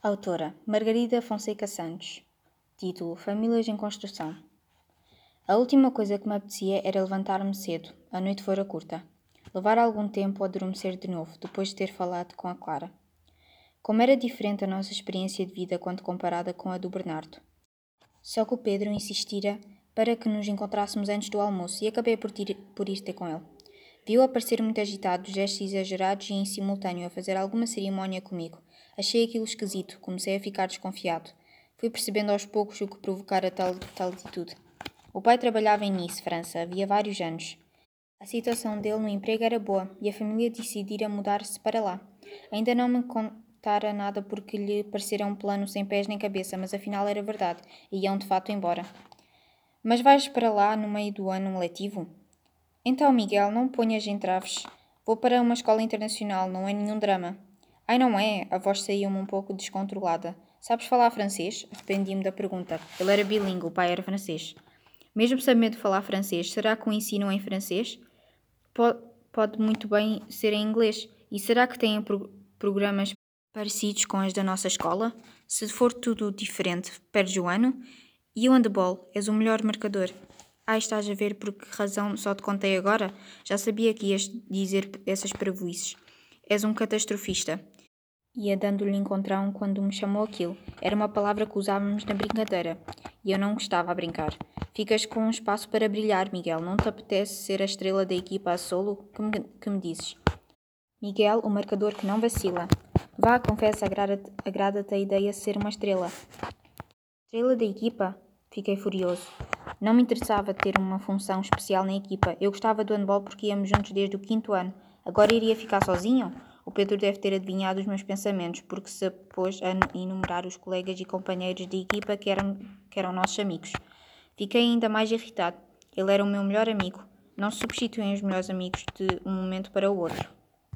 Autora Margarida Fonseca Santos. Título Famílias em Construção. A última coisa que me apetecia era levantar-me cedo, a noite fora curta. Levar algum tempo a adormecer de novo, depois de ter falado com a Clara. Como era diferente a nossa experiência de vida quando comparada com a do Bernardo. Só que o Pedro insistira para que nos encontrássemos antes do almoço e acabei por, ir, ter com ele. Viu aparecer muito agitado, gestos exagerados e em simultâneo a fazer alguma cerimónia comigo. Achei aquilo esquisito, comecei a ficar desconfiado. Fui percebendo aos poucos o que provocara tal, tal atitude. O pai trabalhava em Nice, França, havia vários anos. A situação dele no emprego era boa e a família decidira mudar-se para lá. Ainda não me contara nada porque lhe parecera um plano sem pés nem cabeça, mas afinal era verdade e iam de fato embora. Mas vais para lá no meio do ano letivo? Então, Miguel, não ponhas entraves. Vou para uma escola internacional, não é nenhum drama. Ai, não é? A voz saiu-me um pouco descontrolada. Sabes falar francês? Arrependi-me da pergunta. Ele era bilíngue, o pai era francês. Mesmo sabendo falar francês, será que o ensinam em francês? Pode, pode muito bem ser em inglês. E será que têm pro programas parecidos com as da nossa escola? Se for tudo diferente, perdes o ano? E o handball? És o melhor marcador. Ah, estás a ver por que razão só te contei agora? Já sabia que ias dizer essas prejuízos. És um catastrofista. Ia dando-lhe encontrão quando me chamou aquilo. Era uma palavra que usávamos na brincadeira. E eu não gostava a brincar. Ficas com um espaço para brilhar, Miguel. Não te apetece ser a estrela da equipa a solo? Que me, que me dizes? Miguel, o marcador que não vacila. Vá, confessa, agrada-te agrada a ideia de ser uma estrela. Estrela da equipa? Fiquei furioso. Não me interessava ter uma função especial na equipa. Eu gostava do handball porque íamos juntos desde o quinto ano. Agora iria ficar sozinho? O Pedro deve ter adivinhado os meus pensamentos, porque se pôs a enumerar os colegas e companheiros de equipa que eram, que eram nossos amigos. Fiquei ainda mais irritado. Ele era o meu melhor amigo. Não se substituem os melhores amigos de um momento para o outro.